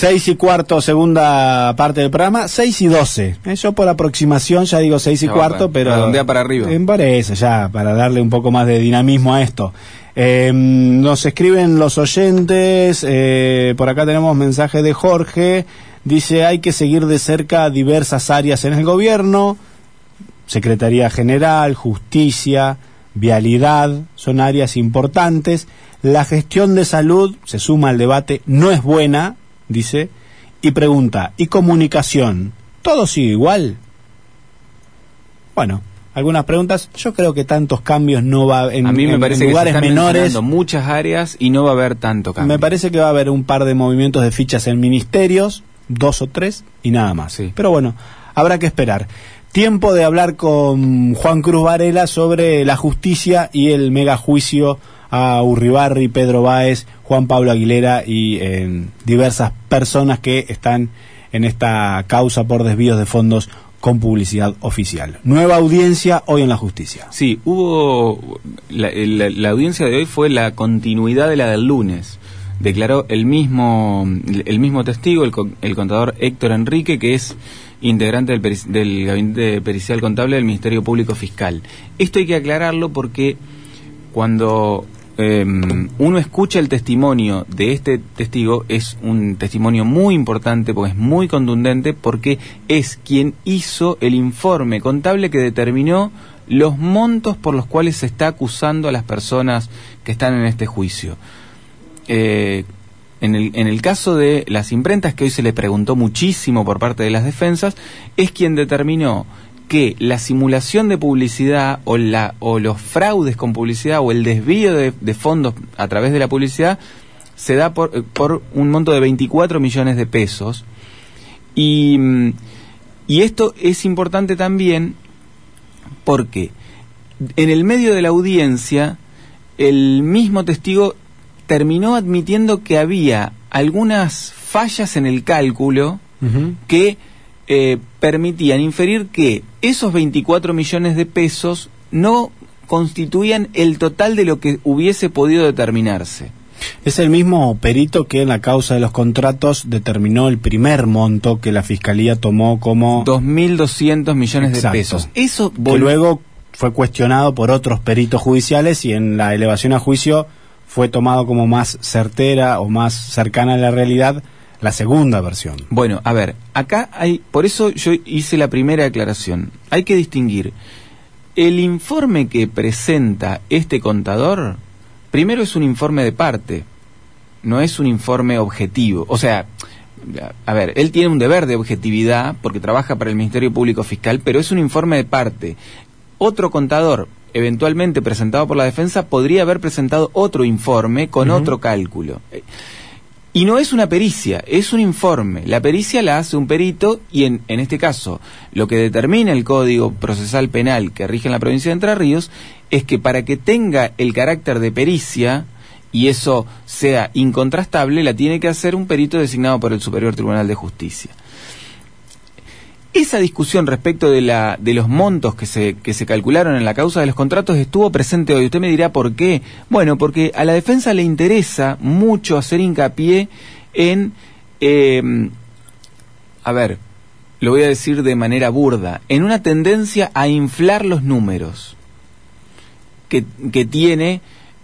6 y cuarto, segunda parte del programa, 6 y 12. Eh, yo por aproximación ya digo 6 y Ya, cuarto, pero... redondea para arriba. En para eso, ya, para darle un poco más de dinamismo a esto. Eh, nos escriben los oyentes, eh, por acá tenemos mensaje de Jorge, dice hay que seguir de cerca diversas áreas en el gobierno, Secretaría General, Justicia, Vialidad, son áreas importantes. La gestión de salud, se suma al debate, no es buena, dice, y pregunta, ¿y comunicación? ¿Todo sigue igual? Bueno, algunas preguntas. Yo creo que tantos cambios no va en, a mí me en- parece en que se lugares están menores. muchas áreas y no va a haber tanto cambio. Me parece que va a haber un par de movimientos de fichas en ministerios, dos o tres, y nada más. Sí. Pero bueno, habrá que esperar. Tiempo de hablar con Juan Cruz Varela sobre la justicia y el megajuicio a Urribarri, Pedro Báez, Juan Pablo Aguilera y eh, diversas personas que están en esta causa por desvíos de fondos con publicidad oficial. Nueva audiencia hoy en la justicia. Sí, hubo. La, audiencia de hoy fue la continuidad de la del lunes. Declaró el mismo, el mismo testigo, el, el contador Héctor Enrique, que es integrante del, del Gabinete Pericial Contable del Ministerio Público Fiscal. Esto hay que aclararlo porque cuando eh, uno escucha el testimonio de este testigo, es un testimonio muy importante porque es muy contundente, porque es quien hizo el informe contable que determinó los montos por los cuales se está acusando a las personas que están en este juicio. Eh, en el, en el caso de las imprentas, que hoy se le preguntó muchísimo por parte de las defensas, es quien determinó que la simulación de publicidad o, la, o los fraudes con publicidad o el desvío de, de fondos a través de la publicidad se da por, eh, por un monto de 24 millones de pesos. Y, mm, y esto es importante también porque en el medio de la audiencia el mismo testigo terminó admitiendo que había algunas fallas en el cálculo que eh, permitían inferir que esos 24 millones de pesos no constituían el total de lo que hubiese podido determinarse. Es el mismo perito que en la causa de los contratos determinó el primer monto que la fiscalía tomó como 2.200 millones Exacto. de pesos. Eso que luego fue cuestionado por otros peritos judiciales y en la elevación a juicio fue tomado como más certera o más cercana a la realidad la segunda versión. Bueno, a ver, acá hay, por eso yo hice la primera aclaración. Hay que distinguir el informe que presenta este contador, primero es un informe de parte, no es un informe objetivo. O sea, a ver, él tiene un deber de objetividad porque trabaja para el Ministerio Público Fiscal, pero es un informe de parte. Otro contador, eventualmente presentado por la defensa, podría haber presentado otro informe con otro cálculo. Y no es una pericia, es un informe. La pericia la hace un perito y en, en este caso lo que determina el Código Procesal Penal que rige en la provincia de Entre Ríos es que para que tenga el carácter de pericia y eso sea incontrastable, la tiene que hacer un perito designado por el Superior Tribunal de Justicia. Esa discusión respecto de, la, de los montos que se, que se calcularon en la causa de los contratos estuvo presente hoy. Usted me dirá por qué. Bueno, porque a la defensa le interesa mucho hacer hincapié en, eh, a ver, lo voy a decir de manera burda, en una tendencia a inflar los números que, que tiene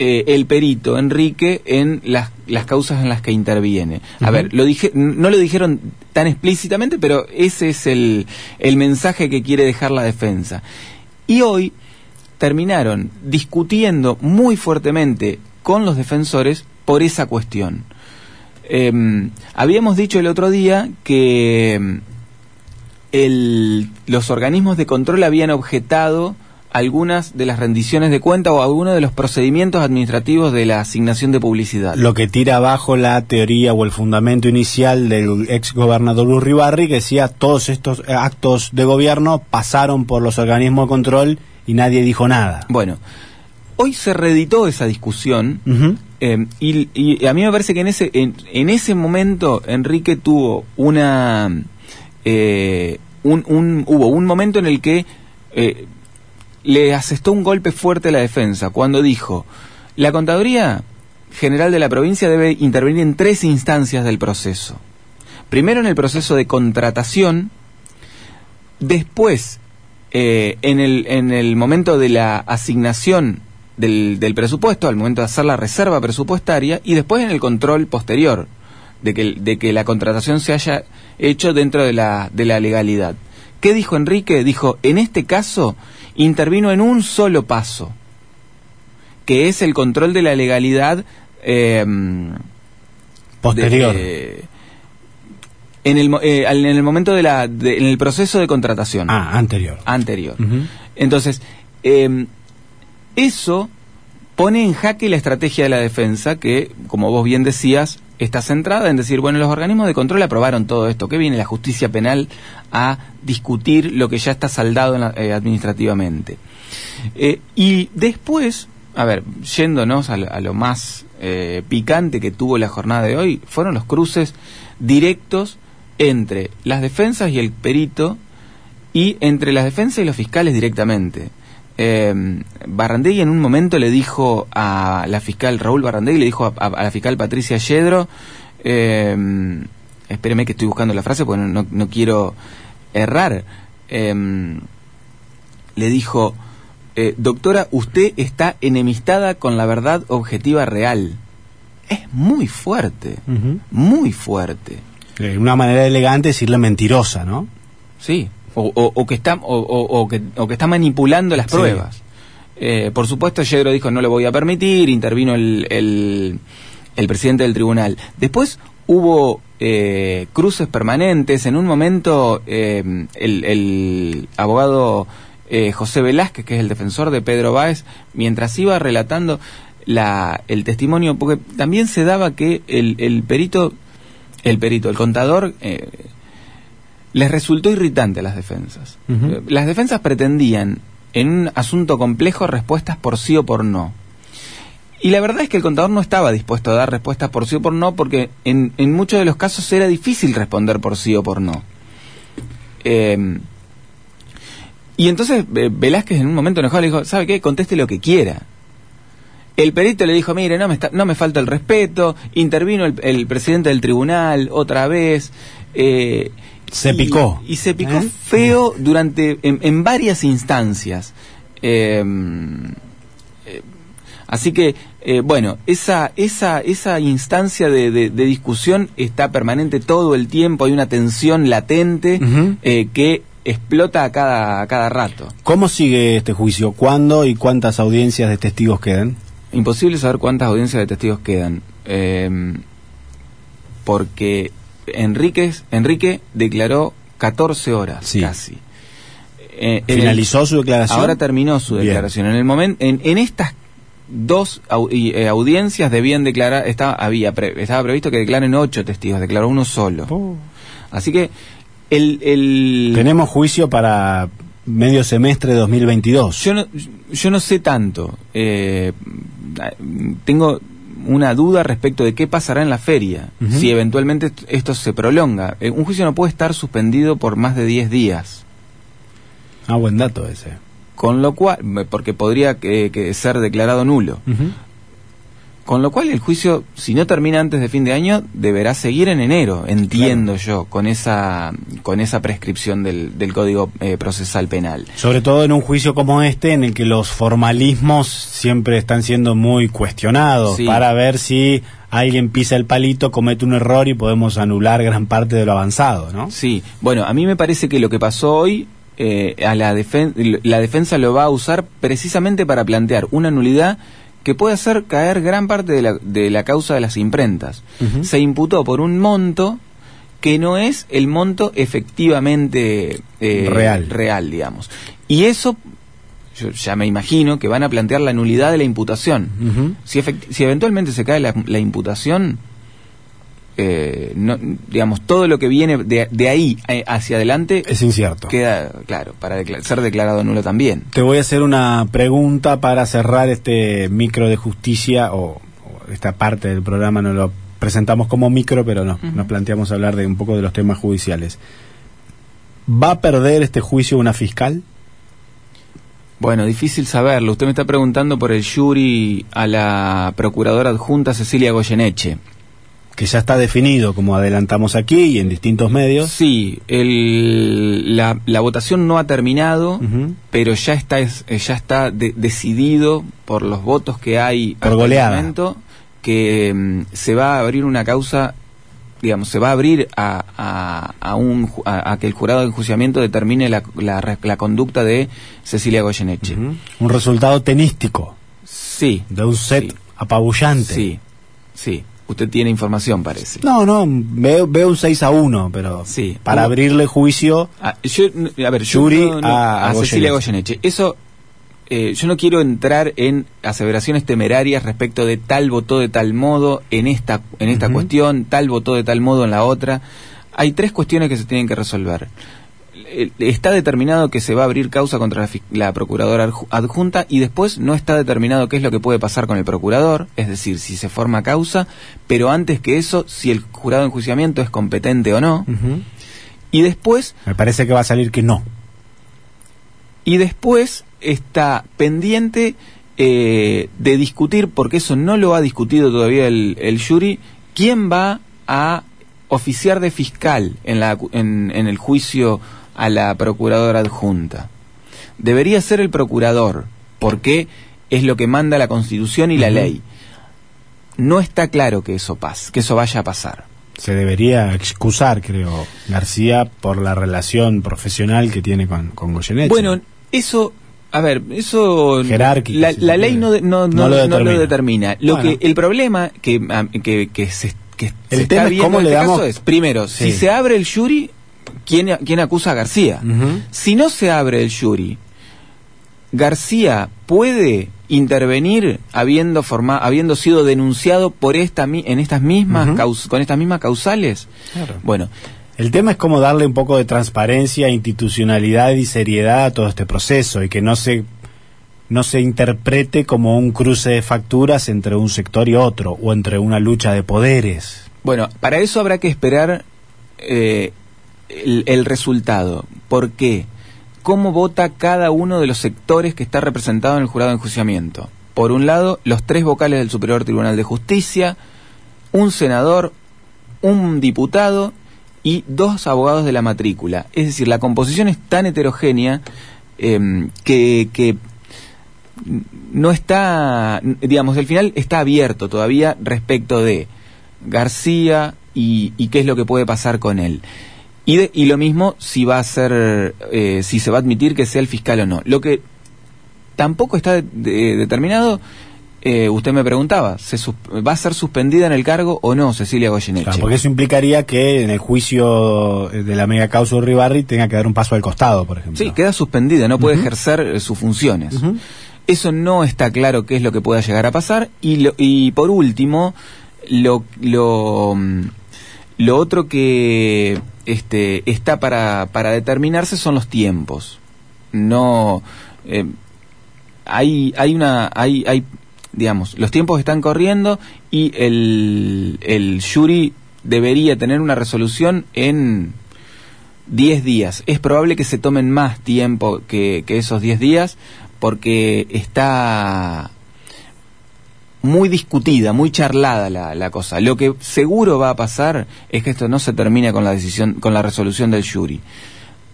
eh, el perito Enrique en las, las causas en las que interviene. A ver, lo dije, no lo dijeron tan explícitamente, pero ese es el, el mensaje que quiere dejar la defensa. Y hoy terminaron discutiendo muy fuertemente con los defensores por esa cuestión. Eh, habíamos dicho el otro día que em, el- los organismos de control habían objetado algunas de las rendiciones de cuenta o algunos de los procedimientos administrativos de la asignación de publicidad. Lo que tira abajo la teoría o el fundamento inicial del ex gobernador Urribarri que decía todos estos eh, actos de gobierno pasaron por los organismos de control y nadie dijo nada. Bueno, hoy se reeditó esa discusión. Eh, y, y a mí me parece que en ese, en, en ese momento Enrique tuvo una... eh, un, un- hubo un momento en el que eh, le asestó un golpe fuerte a la defensa cuando dijo, la Contaduría General de la provincia debe intervenir en tres instancias del proceso. primero en el proceso de contratación, después eh, en, el, en el momento de la asignación del, del presupuesto, al momento de hacer la reserva presupuestaria, y después en el control posterior de que, de que la contratación se haya hecho dentro de la, de la legalidad. ¿Qué dijo Enrique? Dijo, en este caso intervino en un solo paso, que es el control de la legalidad eh, posterior. de- en, el, eh, en el momento de la, de- en el proceso de contratación Ah, anterior. anterior. Entonces, eh, eso pone en jaque la estrategia de la defensa que, como vos bien decías, está centrada en decir, bueno, los organismos de control aprobaron todo esto, que viene la justicia penal a discutir lo que ya está saldado en la- eh, administrativamente. Eh, y después, a ver, yéndonos a, lo- a lo más eh, picante que tuvo la jornada de hoy, fueron los cruces directos entre las defensas y el perito y entre las defensas y los fiscales directamente. Eh, Barrandegui en un momento le dijo a la fiscal Raúl Barrandegui, le dijo a, a- a la fiscal Patricia Yedro, eh, espéreme que estoy buscando la frase porque no, no- quiero errar, eh, le dijo, eh, doctora, usted está enemistada con la verdad objetiva real. Es muy fuerte, muy fuerte. Una manera elegante de decirle mentirosa, ¿no? Sí, o, o- o que está o, que, o que está manipulando las Sí. pruebas. Eh, por supuesto, Yedro dijo no lo voy a permitir, intervino el, el, el presidente del tribunal. Después hubo eh, cruces permanentes. En un momento, eh, el, el abogado eh, José Velázquez, que es el defensor de Pedro Báez, mientras iba relatando la, el testimonio, porque también se daba que el, el perito, el perito, el contador, eh, les resultó irritante a las defensas. Eh, Las defensas pretendían, en un asunto complejo, respuestas por sí o por no. Y la verdad es que el contador no estaba dispuesto a dar respuestas por sí o por no, porque en, en muchos de los casos era difícil responder por sí o por no. Eh, y entonces eh, Velázquez en un momento enojado le dijo, ¿sabe qué? Conteste lo que quiera. El perito le dijo, mire, no me, está- no me falta el respeto, intervino el, el presidente del tribunal otra vez. eh, Se picó. Y se picó ¿Eh? feo durante, en, en varias instancias. Eh, eh, así que, bueno, esa, esa, esa instancia de, de- de discusión está permanente todo el tiempo, hay una tensión latente que explota a cada, a cada rato. ¿Cómo sigue este juicio? ¿Cuándo y cuántas audiencias de testigos quedan? Imposible saber cuántas audiencias de testigos quedan. porque Enríquez, Enrique declaró 14 horas Sí. casi. Eh, en el- ¿Finalizó su declaración? Ahora terminó su Bien. declaración. En el momento, en, en estas dos au- y, eh, audiencias debían declarar, estaba, había pre- estaba previsto que declaren ocho testigos, declaró uno solo. Oh. Así que el, el Tenemos juicio para medio semestre de 2022. yo no, yo no sé tanto. Eh, tengo una duda respecto de qué pasará en la feria, si eventualmente est- esto se prolonga. Eh, un juicio no puede estar suspendido por más de 10 días. Ah, buen dato ese. Con lo cual, porque podría que- que ser declarado nulo. Con lo cual el juicio, si no termina antes de fin de año, deberá seguir en enero, entiendo yo, con esa, con esa prescripción del, del Código eh, Procesal Penal. Sobre todo en un juicio como este, en el que los formalismos siempre están siendo muy cuestionados Sí. para ver si alguien pisa el palito, comete un error y podemos anular gran parte de lo avanzado, ¿no? Sí, bueno, a mí me parece que lo que pasó hoy, eh, a la, defen- la defensa lo va a usar precisamente para plantear una nulidad que puede hacer caer gran parte de la, de la causa de las imprentas. Se imputó por un monto que no es el monto efectivamente eh, Real. real, digamos. Y eso, yo ya me imagino que van a plantear la nulidad de la imputación. Ujú. Si, efect- si eventualmente se cae la, la imputación, eh, no, digamos, todo lo que viene de, de ahí eh, hacia adelante Es incierto. queda, claro, para ser declarado nulo también. Te voy a hacer una pregunta para cerrar este micro de justicia o, o esta parte del programa no lo presentamos como micro, pero no, nos planteamos hablar de un poco de los temas judiciales. ¿Va a perder este juicio una fiscal? Bueno, difícil saberlo. Usted me está preguntando por el jury a la procuradora adjunta Cecilia Goyeneche. Que ya está definido, como adelantamos aquí y en distintos medios. Sí, el, la, la votación no ha terminado, pero ya está, es- eh, ya está de- decidido por los votos que hay Por el momento que mm, se va a abrir una causa, digamos, se va a abrir a, a, a un, a, a que el jurado de enjuiciamiento determine la, la, conducta de Cecilia Goyeneche. Un resultado tenístico Sí, de un set Sí. apabullante. sí, sí. Usted tiene información, parece. No, no, veo, veo un 6 a 1, pero Sí. para abrirle juicio, Ah, yo, n- a ver, yo Yuri no- no- a a, Cecilia Goyeneche. Eso, eh, yo no quiero entrar en aseveraciones temerarias respecto de tal votó de tal modo en esta, en esta cuestión, tal votó de tal modo en la otra. Hay tres cuestiones que se tienen que resolver. Eh, Está determinado que se va a abrir causa contra la, la procuradora adju- adjunta y después no está determinado qué es lo que puede pasar con el procurador, es decir, si se forma causa, pero antes que eso, si el jurado de enjuiciamiento es competente o no. Y después me parece que va a salir que no. y después está pendiente eh, de discutir, porque eso no lo ha discutido todavía el, el jury, quién va a oficiar de fiscal en, la, en el juicio a la procuradora adjunta. Debería ser el procurador, porque es lo que manda la Constitución y la ley. No está claro que eso pase, que eso vaya a pasar. Se debería excusar, creo, García por la relación profesional que tiene con, con Goyeneche. Bueno, eso, a ver, eso Jerárquico, la, si la se ley no, no, No no- lo no lo determina. Lo Bueno. que el problema que, ah, que, que se, que El se tema está es cómo en le este damos- caso es, primero, si se abre el jury, ¿quién, quién acusa a García? Si no se abre el jury, García puede intervenir habiendo forma, habiendo sido denunciado por esta en estas mismas caus- con estas mismas causales. Claro. Bueno, El tema es cómo darle un poco de transparencia, institucionalidad y seriedad a todo este proceso y que no se no se interprete como un cruce de facturas entre un sector y otro o entre una lucha de poderes. Bueno, para eso habrá que esperar eh, el, el resultado. ¿Por qué? ¿Cómo vota cada uno de los sectores que está representado en el jurado de enjuiciamiento? Por un lado, los tres vocales del Superior Tribunal de Justicia, un senador, un diputado y dos abogados de la matrícula. Es decir, la composición es tan heterogénea em, que, no está, digamos, el final está abierto todavía respecto de García y, y qué es lo que puede pasar con él. Y, de- y lo mismo si va a ser, eh, si se va a admitir que sea el fiscal o no. Lo que tampoco está de- de- determinado, eh, usted me preguntaba, ¿se ¿va a ser suspendida en el cargo o no Cecilia Goyeneche? Claro, porque eso implicaría que en el juicio de la mega causa Uribarri tenga que dar un paso al costado, por ejemplo. Sí, queda suspendida, no puede ejercer eh, sus funciones. Eso no está claro qué es lo que pueda llegar a pasar. Y, lo- y por último, lo, lo, mm, lo otro que este, está para, para determinarse son los tiempos. No. eh, hay, hay una. Hay, hay, digamos, los tiempos están corriendo y el, el jury debería tener una resolución en 10 días. Es probable que se tomen más tiempo que, que esos 10 días porque está muy discutida, muy charlada la, la cosa. Lo que seguro va a pasar es que esto no se termine con la decisión, con la resolución del jury,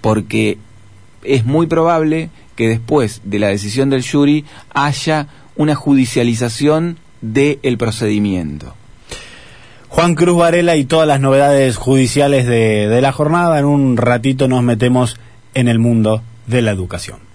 porque es muy probable que después de la decisión del jury haya una judicialización del procedimiento. Juan Cruz Varela y todas las novedades judiciales de la jornada. En un ratito nos metemos en el mundo de la educación.